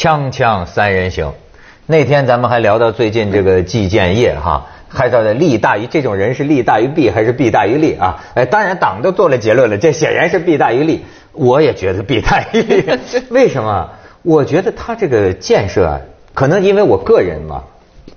锵锵三人行，那天咱们还聊到最近这个季建业哈，还到的利大于这种人是利大于弊还是弊大于利啊？哎，当然党都做了结论了，这显然是弊大于利。我也觉得弊大于利，为什么？我觉得他这个建设啊，可能因为我个人嘛，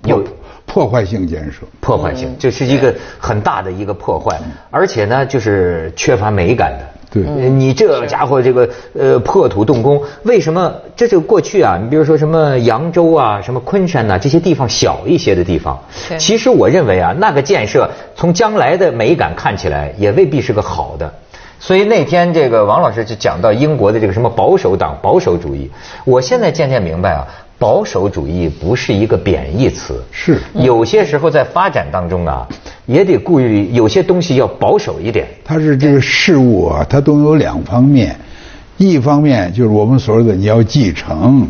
有破坏性建设，破坏性就是一个很大的一个破坏，而且呢，就是缺乏美感的。对，你这家伙这个呃破土动工，为什么？这就过去啊，你比如说什么扬州啊、什么昆山呐，这些地方小一些的地方，其实我认为啊，那个建设从将来的美感看起来也未必是个好的。所以那天这个王老师就讲到英国的这个什么保守党、保守主义，我现在渐渐明白啊。保守主义不是一个贬义词，是有些时候在发展当中啊，也得顾虑有些东西要保守一点。它是这个事物啊，它都有两方面，一方面就是我们所说的你要继承、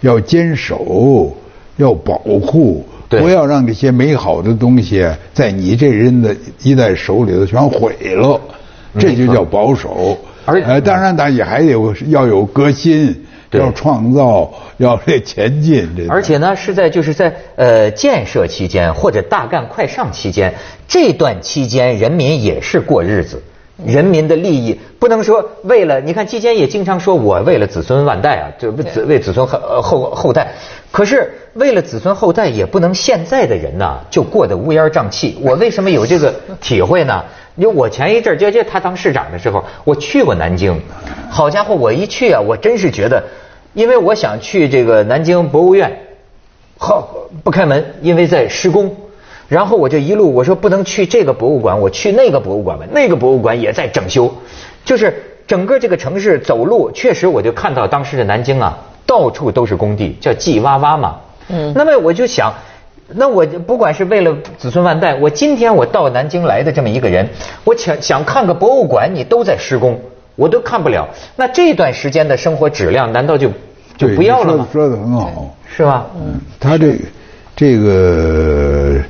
要坚守、要保护，不要让这些美好的东西在你这人的一代手里头全毁了，这就叫保守。而呃，当然，它也还有要有革新。要创造，要这前进，这而且呢，是在就是在呃建设期间或者大干快上期间，这段期间人民也是过日子，人民的利益不能说为了你看期间也经常说我为了子孙万代啊，就为子为子孙后后后代，可是为了子孙后代也不能现在的人呐就过得乌烟瘴气。我为什么有这个体会呢？因为我前一阵就就他当市长的时候，我去过南京，好家伙，我一去啊，我真是觉得。因为我想去这个南京博物院，好不开门，因为在施工。然后我就一路我说不能去这个博物馆，我去那个博物馆吧。那个博物馆也在整修，就是整个这个城市走路，确实我就看到当时的南京啊，到处都是工地，叫季挖挖嘛。嗯。那么我就想，那我不管是为了子孙万代，我今天我到南京来的这么一个人，我想想看个博物馆，你都在施工。我都看不了，那这段时间的生活质量难道就就不要了吗？说的很好，是吧？嗯，他这这个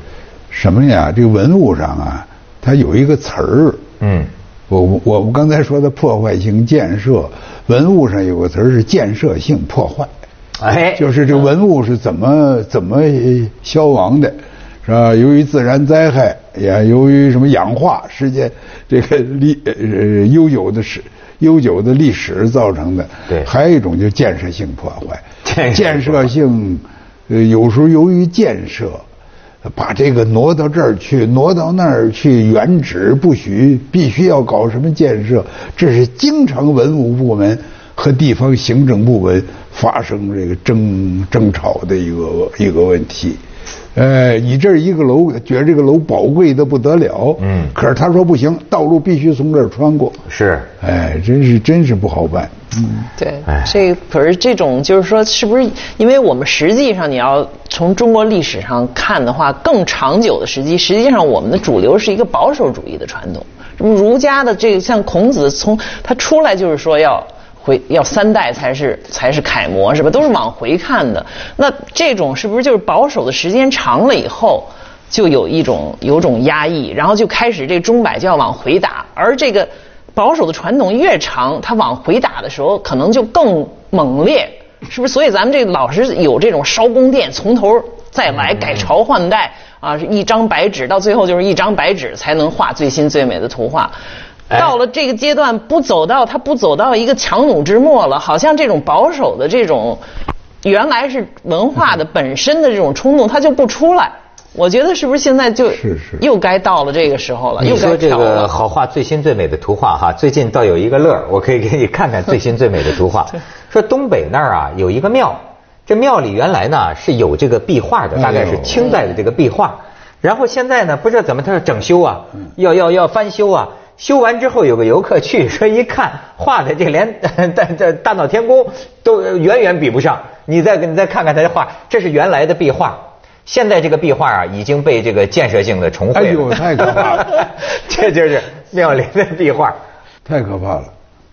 什么呀？这个文物上啊，它有一个词儿。嗯，我我们刚才说的破坏性建设，文物上有个词儿是建设性破坏。哎，就是这文物是怎么怎么消亡的。是吧？由于自然灾害，也由于什么氧化，时间这个历呃悠久的史悠久的历史造成的。对。还有一种就建设性破坏。建设性，呃，有时候由于建设，把这个挪到这儿去，挪到那儿去，原址不许，必须要搞什么建设，这是经常文物部门和地方行政部门发生这个争争吵的一个一个问题。呃，你这一个楼，觉得这个楼宝贵的不得了，嗯，可是他说不行，道路必须从这儿穿过，是，哎，真是真是不好办，嗯，对，这可是这种就是说，是不是因为我们实际上你要从中国历史上看的话，更长久的时机，实际上我们的主流是一个保守主义的传统，儒家的这个像孔子从他出来就是说要。回要三代才是才是楷模是吧？都是往回看的。那这种是不是就是保守的时间长了以后，就有一种有种压抑，然后就开始这钟摆就要往回打。而这个保守的传统越长，它往回打的时候可能就更猛烈，是不是？所以咱们这老是有这种烧宫殿，从头再来改朝换代啊，是一张白纸到最后就是一张白纸才能画最新最美的图画。到了这个阶段，不走到他不走到一个强弩之末了，好像这种保守的这种，原来是文化的本身的这种冲动，他就不出来。我觉得是不是现在就是又该到了这个时候了？你说这个好画最新最美的图画哈，最近倒有一个乐我可以给你看看最新最美的图画。说东北那儿啊有一个庙，这庙里原来呢是有这个壁画的，大概是清代的这个壁画，然后现在呢不知道怎么它要整修啊，要要要翻修啊。修完之后，有个游客去说一看，画的这连 这这大闹天宫都远远比不上。你再你再看看他的画，这是原来的壁画，现在这个壁画啊已经被这个建设性的重绘了。哎呦，太可怕了！这就是庙里的壁画，太可怕了。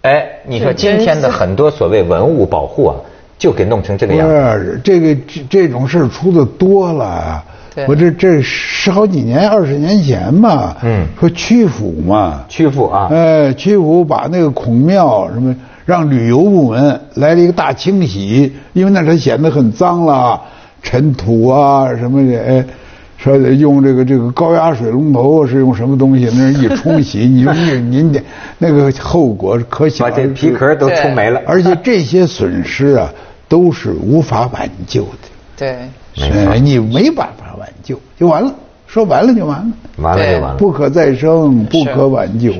哎，你说今天的很多所谓文物保护啊，就给弄成这个样。子。这个这这种事出的多了。我这这十好几年、二十年前嘛，嗯，说曲阜嘛，曲阜啊，哎，曲阜把那个孔庙什么，让旅游部门来了一个大清洗，因为那时候显得很脏了，尘土啊什么的，哎，说用这个这个高压水龙头是用什么东西，那一冲洗，你说你您 的那个后果可想，把这皮壳都冲没了，而且这些损失啊都是无法挽救的。对，哎，你没办法挽救，就完了。说完了就完了，完了就完了，不可再生，不可挽救。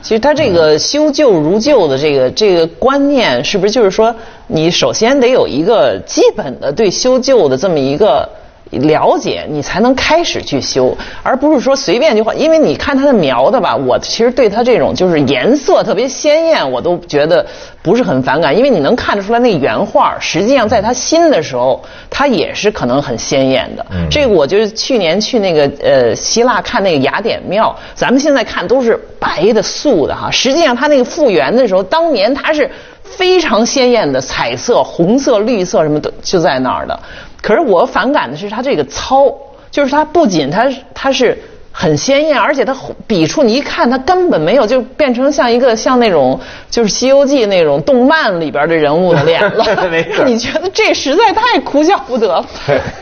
其实他这个修旧如旧的这个这个观念，是不是就是说，你首先得有一个基本的对修旧的这么一个。了解你才能开始去修，而不是说随便就画。因为你看它的描的吧，我其实对它这种就是颜色特别鲜艳，我都觉得不是很反感。因为你能看得出来，那原画实际上在它新的时候，它也是可能很鲜艳的。这个我就是去年去那个呃希腊看那个雅典庙，咱们现在看都是白的素的哈，实际上它那个复原的时候，当年它是非常鲜艳的彩色，红色、绿色什么的就在那儿的。可是我反感的是他这个糙，就是他不仅他他是很鲜艳，而且他笔触你一看他根本没有，就变成像一个像那种就是《西游记》那种动漫里边的人物的脸了。你觉得这实在太哭笑不得了，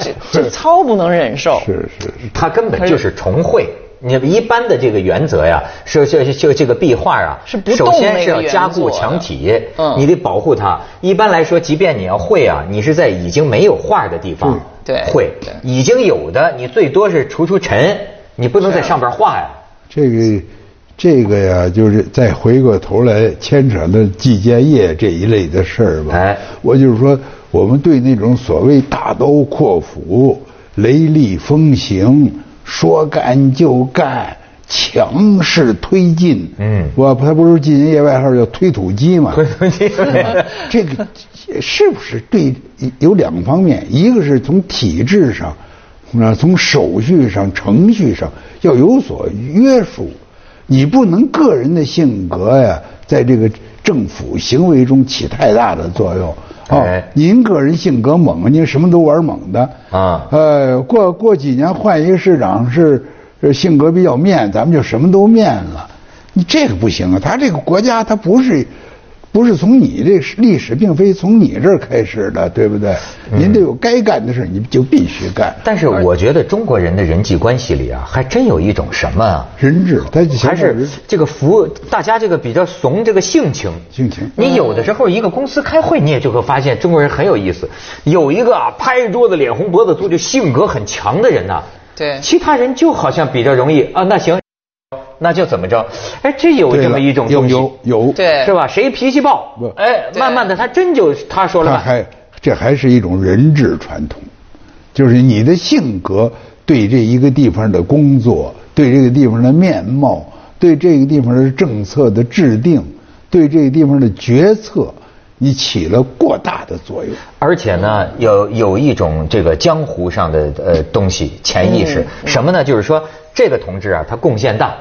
这这糙不能忍受。是是是，他根本就是重绘。你一般的这个原则呀，是就就这个壁画啊，是不首先是要加固墙体，嗯，你得保护它。一般来说，即便你要绘啊，你是在已经没有画的地方对绘，已经有的你最多是除除尘，你不能在上边画呀。这个这个呀，就是再回过头来牵扯到季建业这一类的事儿吧。哎，我就是说，我们对那种所谓大刀阔斧、雷厉风行。说干就干，强势推进。嗯，我他不是进人业外号叫推土机嘛？推土机，这个是不是对？有两方面，一个是从体制上，那，从手续上、程序上要有所约束，你不能个人的性格呀，在这个政府行为中起太大的作用。哦，您个人性格猛，您什么都玩猛的啊。呃，过过几年换一个市长是性格比较面，咱们就什么都面了。你这个不行啊，他这个国家他不是。不是从你这历史，并非从你这儿开始的，对不对？您得有该干的事，你就必须干。但是我觉得中国人的人际关系里啊，还真有一种什么啊？人质，他还是这个服大家这个比较怂这个性情。性情。你有的时候一个公司开会，你也就会发现中国人很有意思。有一个啊，拍桌子脸红脖子粗，就性格很强的人呐。对。其他人就好像比较容易啊，那行。那就怎么着？哎，这有这么一种东西，有有，对，是吧？谁脾气暴？哎，慢慢的，他真就他说了。他还这还是一种人治传统，就是你的性格对这一个地方的工作，对这个地方的面貌，对这个地方的政策的制定，对这个地方的决策，你起了过大的作用。而且呢，有有一种这个江湖上的呃东西潜意识，什么呢？就是说这个同志啊，他贡献大。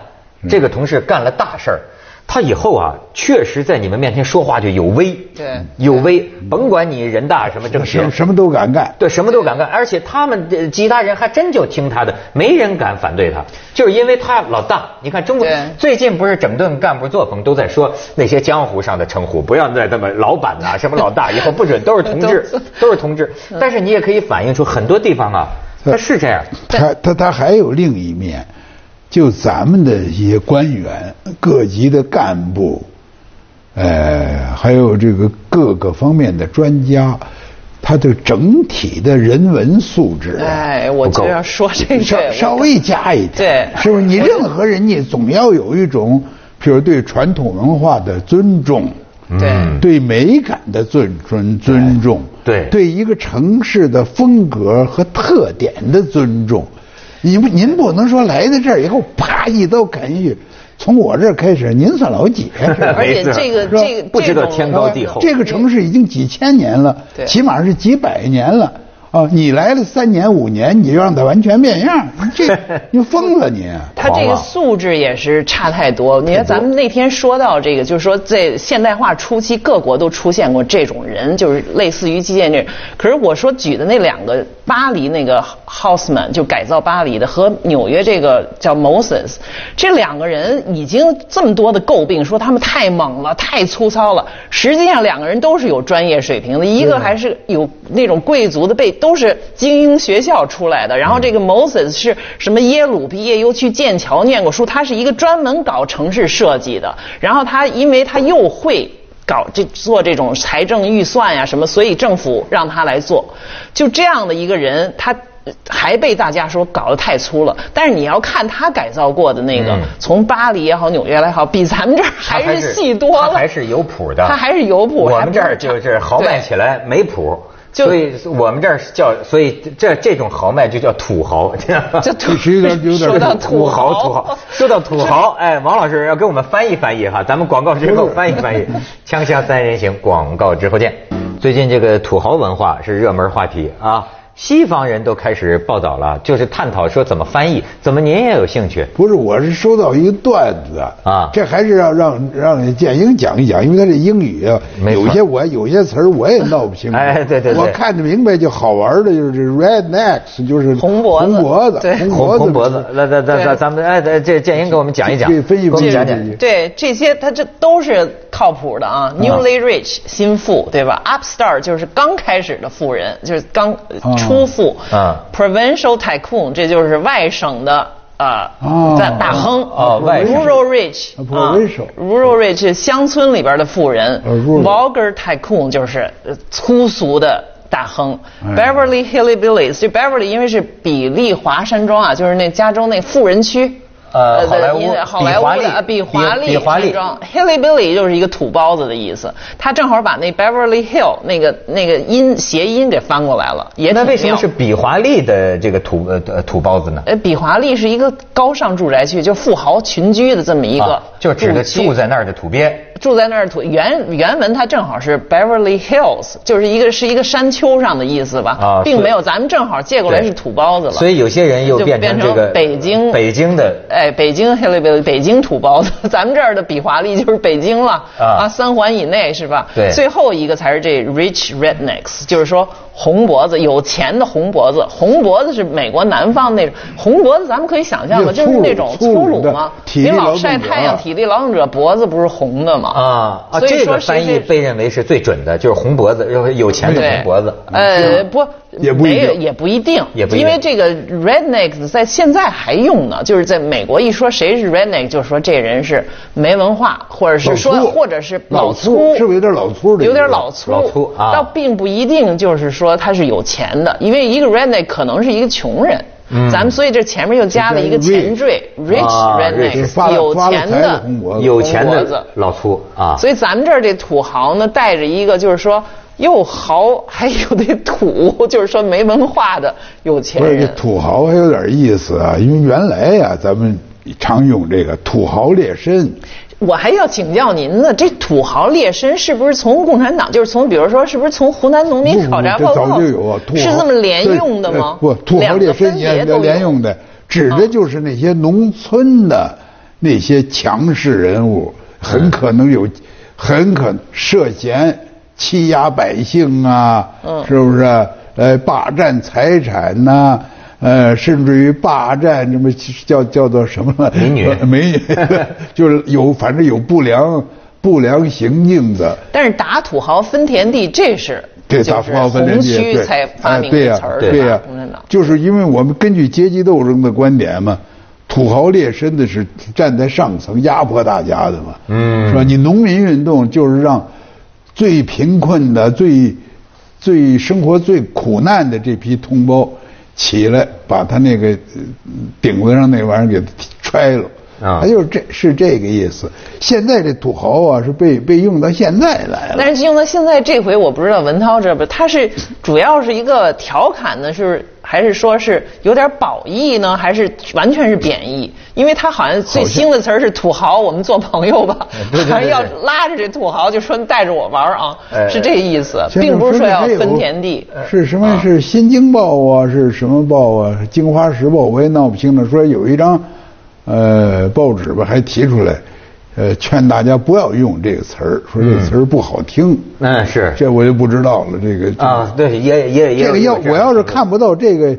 这个同事干了大事儿，他以后啊，确实在你们面前说话就有威，对，有威。甭管你人大什么政事，什么都敢干，对，什么都敢干。而且他们其他人还真就听他的，没人敢反对他，就是因为他老大。你看中国最近不是整顿干部作风，都在说那些江湖上的称呼，不要再这么老板呐，什么老大，以后不准都是同志，都是同志。但是你也可以反映出很多地方啊，他是这样。他他他还有另一面。就咱们的一些官员、各级的干部，呃，还有这个各个方面的专家，他的整体的人文素质，哎，我就要说这个，稍稍微加一点，对，是不是？你任何人，你总要有一种，比如对传统文化的尊重，对，对美感的尊尊尊重，对，对一个城市的风格和特点的尊重。你不，您不能说来到这儿以后，啪一刀砍下去，从我这儿开始，您算老几？而且这个这个不知道天高地厚。这个城市已经几千年了，起码是几百年了。啊，你来了三年五年，你就让他完全变样，这 你疯了你！他这个素质也是差太多。你看咱们那天说到这个，就是说在现代化初期，各国都出现过这种人，就是类似于基建这。可是我说举的那两个，巴黎那个 Houseman 就改造巴黎的，和纽约这个叫 Moses，这两个人已经这么多的诟病，说他们太猛了，太粗糙了。实际上两个人都是有专业水平的，一个还是有那种贵族的背。都是精英学校出来的，然后这个 Moses 是什么耶鲁毕业，又去剑桥念过书，他是一个专门搞城市设计的。然后他因为他又会搞这做这种财政预算呀什么，所以政府让他来做。就这样的一个人，他还被大家说搞得太粗了。但是你要看他改造过的那个，从巴黎也好，纽约来好，比咱们这儿还是细多了。他还是有谱的。他还是有谱。我们这儿就是豪迈起来没谱。所以我们这儿叫，所以这这种豪迈就叫土豪，这土有点有点土豪土豪。说到土豪，哎，王老师要给我们翻译翻译哈，咱们广告之后翻译翻译。锵锵三人行，广告之后见。最近这个土豪文化是热门话题啊。西方人都开始报道了，就是探讨说怎么翻译。怎么您也有兴趣？不是，我是收到一个段子啊，这还是要让让建英讲一讲，因为他这英语啊，有些我有些词儿我也闹不清楚。哎，对对对，我看得明白就好玩的，就是 red necks，就是红脖子，红脖子，红红脖子。那那那咱们哎，这建英给我们讲一讲，分析分析讲讲。对，这些他这都是靠谱的啊，newly rich 新富对吧？upstart 就是刚开始的富人，就是刚初富啊。Provincial tycoon，这就是外省的啊大大亨。啊，Rural rich，啊，rural rich 乡村里边的富人。Vulgar tycoon 就是粗俗的大亨。Beverly Hillbillies，这 Beverly 因为是比利华山庄啊，就是那加州那富人区。呃，好莱坞，好莱坞的比华利，比华丽装，Hilly Billy 就是一个土包子的意思。他正好把那 Beverly Hill 那个那个音谐音给翻过来了，也那为什么是比华利的这个土呃土包子呢？呃，比华利是一个高尚住宅区，就富豪群居的这么一个，就指的住在那儿的土鳖。住在那儿土原原文它正好是 Beverly Hills，就是一个是一个山丘上的意思吧，啊，并没有咱们正好借过来是土包子了。所以有些人又变成这个北京北京的哎，北京 Hillbilly 北京土包子，咱们这儿的比华利就是北京了啊，三环以内是吧？对，最后一个才是这 Rich Rednecks，就是说。红脖子，有钱的红脖子，红脖子是美国南方那种红脖子，咱们可以想象的，就是那种粗鲁吗？你老晒太阳，体力劳动者脖子不是红的吗？啊啊！这个翻译被认为是最准的，就是红脖子，有钱的红脖子。呃，不，也不一定，也不一定，也不因为这个 redneck 在现在还用呢，就是在美国一说谁是 redneck，就说这人是没文化，或者是说，或者是老粗，是不是有点老粗的？有点老粗，老粗啊，倒并不一定就是。说他是有钱的，因为一个 redneck 可能是一个穷人，咱们所以这前面又加了一个前缀，rich redneck，有钱的有钱的老粗啊。所以咱们这儿这土豪呢，带着一个就是说又豪还有得土，就是说没文化的有钱人。不是土豪还有点意思啊，因为原来呀，咱们常用这个土豪劣绅。我还要请教您呢，这土豪劣绅是不是从共产党，就是从比如说，是不是从湖南农民考察报告？是这么连用的吗？不，土豪劣绅也连用的，指的就是那些农村的那些强势人物，很可能有，很可涉嫌欺压百姓啊，是不是？呃，霸占财产呐。呃，甚至于霸占什么叫叫做什么美女，美女，就是有反正有不良不良行径的。但是打土豪分田地，这是对打土豪分田地，对。才发明的词儿，对呀，就是因为我们根据阶级斗争的观点嘛，土豪劣绅的是站在上层压迫大家的嘛，嗯，是吧？你农民运动就是让最贫困的、最最生活最苦难的这批同胞。起来，把他那个顶子上那玩意儿给揣了，啊，他就是这是这个意思。现在这土豪啊，是被被用到现在来了。但是用到现在这回，我不知道文涛这不，他是主要是一个调侃的，是还是说是有点褒义呢？还是完全是贬义？因为他好像最新的词儿是土豪，我们做朋友吧，好像要拉着这土豪就说带着我玩啊，是这意思，并不是说要分田地。是什么？是《新京报》啊？是什么报啊？《京华时报》我也闹不清了。说有一张，呃，报纸吧，还提出来。呃，劝大家不要用这个词儿，说这个词儿不好听。嗯，是，这我就不知道了。这个啊，对，也也也。这个要我要是看不到这个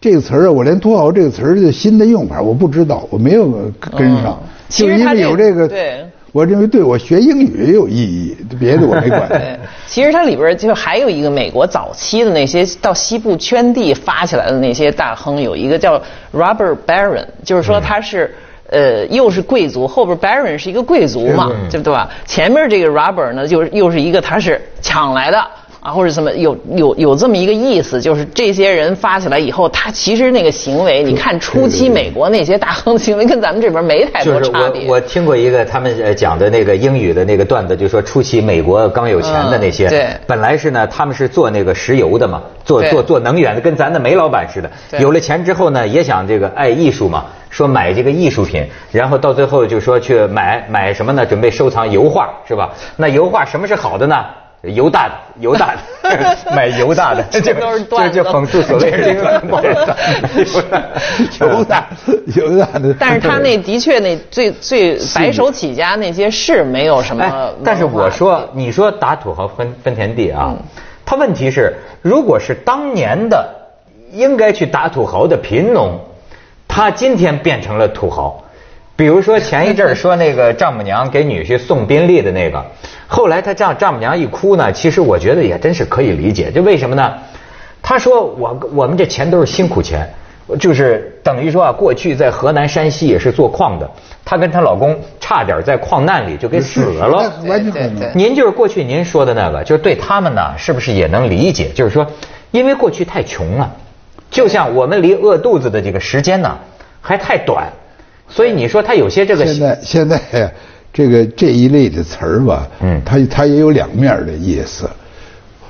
这个词儿啊，我连土豪这个词儿的新的用法我不知道，我没有跟上。就因为有这个，对，我认为对我学英语也有意义，别的我没管。其实它里边就还有一个美国早期的那些到西部圈地发起来的那些大亨，有一个叫 Robert Baron，就是说他是。呃，又是贵族，后边 Baron 是一个贵族嘛，对不对吧？前面这个 Robert 呢，就是又是一个他是抢来的。啊，或者什么有有有这么一个意思，就是这些人发起来以后，他其实那个行为，你看初期美国那些大亨的行为跟咱们这边没太多差别。我我听过一个他们讲的那个英语的那个段子，就说初期美国刚有钱的那些，对，本来是呢，他们是做那个石油的嘛，做做做能源的，跟咱的煤老板似的。有了钱之后呢，也想这个爱艺术嘛，说买这个艺术品，然后到最后就说去买买什么呢？准备收藏油画是吧？那油画什么是好的呢？油大 的，油大的，买油大的，这都是段子，就讽刺所谓这个油大，油大的。但是他那的确那最最白手起家那些是没有什么。但是我说，你说打土豪分分田地啊，他问题是，如果是当年的应该去打土豪的贫农，他今天变成了土豪。比如说前一阵儿说那个丈母娘给女婿送宾利的那个。后来他丈丈母娘一哭呢，其实我觉得也真是可以理解。就为什么呢？他说我我们这钱都是辛苦钱，就是等于说啊，过去在河南、山西也是做矿的，她跟她老公差点在矿难里就给死了。完全您就是过去您说的那个，就是对他们呢，是不是也能理解？就是说，因为过去太穷了，就像我们离饿肚子的这个时间呢还太短，所以你说他有些这个现在现在。这个这一类的词儿吧，嗯，它它也有两面的意思，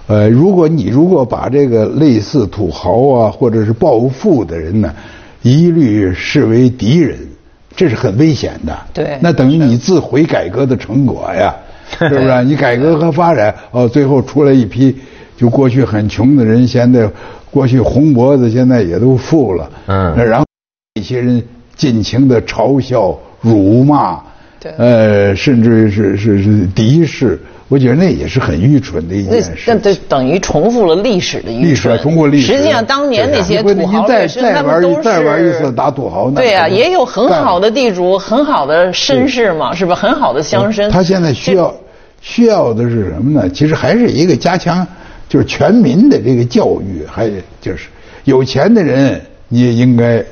呃，如果你如果把这个类似土豪啊或者是暴富的人呢，一律视为敌人，这是很危险的。对，那等于你自毁改革的成果呀，是不是？你改革和发展，哦，最后出来一批，就过去很穷的人，现在过去红脖子，现在也都富了。嗯，然后一些人尽情的嘲笑、辱骂。呃，甚至是是是敌视，我觉得那也是很愚蠢的一件事。那那等于重复了历史的愚蠢。历史通过历史。实际上，当年那些土豪再再玩一再玩一次打土豪，对啊，也有很好的地主，很好的绅士嘛，是吧？很好的乡绅。他现在需要需要的是什么呢？其实还是一个加强，就是全民的这个教育，还就是有钱的人你也应该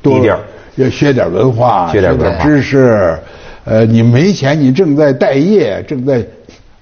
多点要学点文化，学点知识。呃，你没钱，你正在待业、正在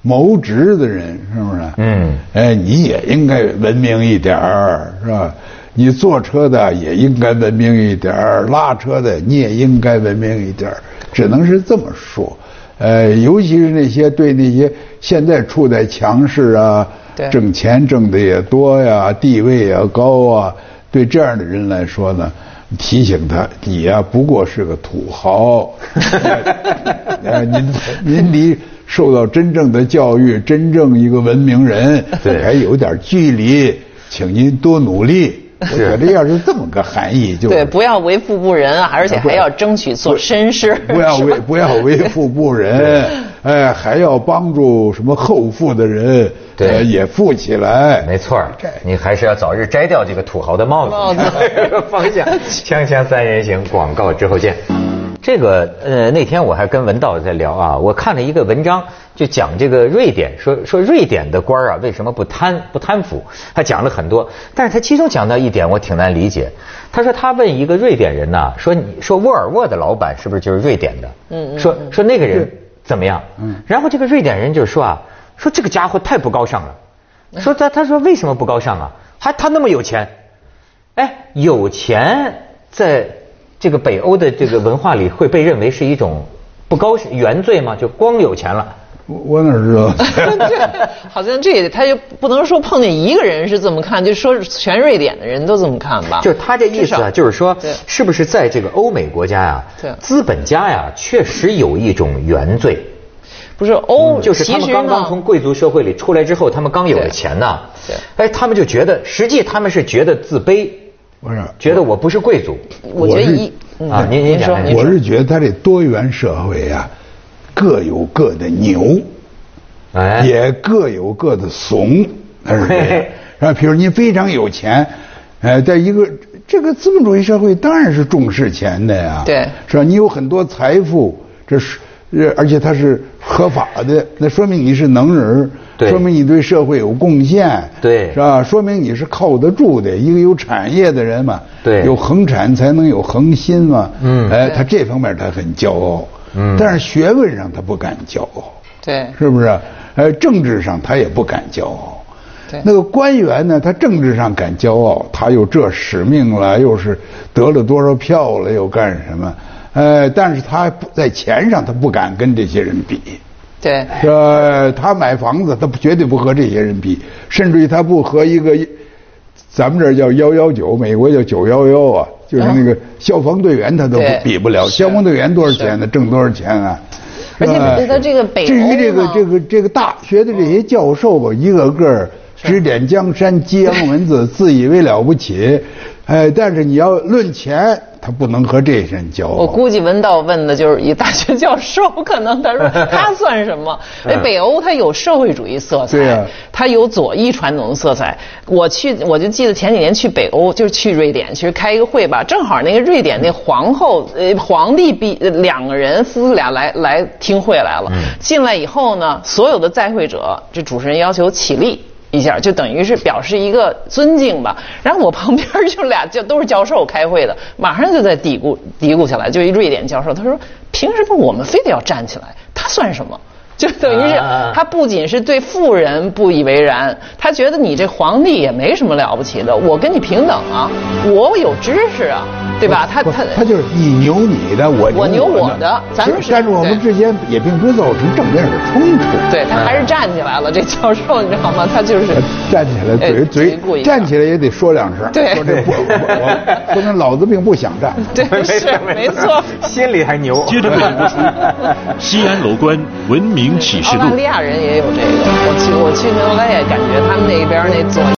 谋职的人，是不是？嗯。哎，你也应该文明一点儿，是吧？你坐车的也应该文明一点儿，拉车的你也应该文明一点儿，只能是这么说。呃，尤其是那些对那些现在处在强势啊，挣钱挣的也多呀，地位也高啊，对这样的人来说呢。提醒他，你呀不过是个土豪，您您离受到真正的教育、真正一个文明人还有点距离，请您多努力。我觉得要是这么个含义，就对，不要为富不仁啊，而且还要争取做绅士。不要为不要为富不仁，哎，还要帮助什么后富的人，对，也富起来。没错，你还是要早日摘掉这个土豪的帽子。帽子 方向，锵锵三人行，广告之后见。这个呃，那天我还跟文道在聊啊，我看了一个文章，就讲这个瑞典，说说瑞典的官儿啊，为什么不贪不贪腐？他讲了很多，但是他其中讲到一点，我挺难理解。他说他问一个瑞典人呐，说你说沃尔沃的老板是不是就是瑞典的？嗯嗯。说说那个人怎么样？嗯。然后这个瑞典人就说啊，说这个家伙太不高尚了。说他他说为什么不高尚啊？还他那么有钱？哎，有钱在。这个北欧的这个文化里会被认为是一种不高原罪吗？就光有钱了，我哪知道？好像这他就不能说碰见一个人是这么看，就说全瑞典的人都这么看吧。就是他这意思啊，就是说，是不是在这个欧美国家呀，资本家呀，确实有一种原罪。不是欧，就是他们刚刚从贵族社会里出来之后，他们刚有了钱呐。对。哎，他们就觉得，实际他们是觉得自卑，不是？觉得我不是贵族。我觉得一啊，您您说，我是觉得他这多元社会啊，各有各的牛，哎，也各有各的怂，是这样。啊，比如你非常有钱，哎，在一个这个资本主义社会，当然是重视钱的呀。对。是吧？你有很多财富，这是。而且它是合法的，那说明你是能人，说明你对社会有贡献，对，是吧？说明你是靠得住的一个有产业的人嘛，对，有恒产才能有恒心嘛，嗯，哎，他这方面他很骄傲，嗯，但是学问上他不敢骄傲，对，是不是？呃，政治上他也不敢骄傲，对，那个官员呢，他政治上敢骄傲，他又这使命了，又是得了多少票了，又干什么？呃，但是他在钱上，他不敢跟这些人比。对。呃，他买房子，他绝对不和这些人比，甚至于他不和一个，咱们这儿叫幺幺九，美国叫九幺幺啊，就是那个消防队员，他都比不了。消防队员多少钱呢？挣多少钱啊？而且他这个北至于这个这个这个大学的这些教授吧，一个个指点江山、激扬文字，自以为了不起。哎，但是你要论钱。他不能和这些人交。我估计文道问的就是一大学教授，可能他说他算什么？哎，北欧他有社会主义色彩，对它有左翼传统的色彩。我去，我就记得前几年去北欧，就是去瑞典，其实开一个会吧，正好那个瑞典那皇后呃皇帝比两个人夫妇俩来来听会来了。进来以后呢，所有的在会者，这主持人要求起立。一下就等于是表示一个尊敬吧，然后我旁边就俩就都是教授开会的，马上就在嘀咕嘀咕起来，就一瑞典教授，他说凭什么我们非得要站起来？他算什么？就等于是他不仅是对富人不以为然，他觉得你这皇帝也没什么了不起的，我跟你平等啊，我有知识啊，对吧？他他他就是你牛你的，我我牛我的，咱们但是我们之间也并不是造成正面的冲突。对他还是站起来了，这教授你知道吗？他就是站起来嘴嘴站起来也得说两声，对，说这不我不能老子并不想站，对，是没错，心里还牛。接着为您播出西安楼观文明。澳大利亚人也有这个，我去我去澳大利亚，感觉他们那边那左。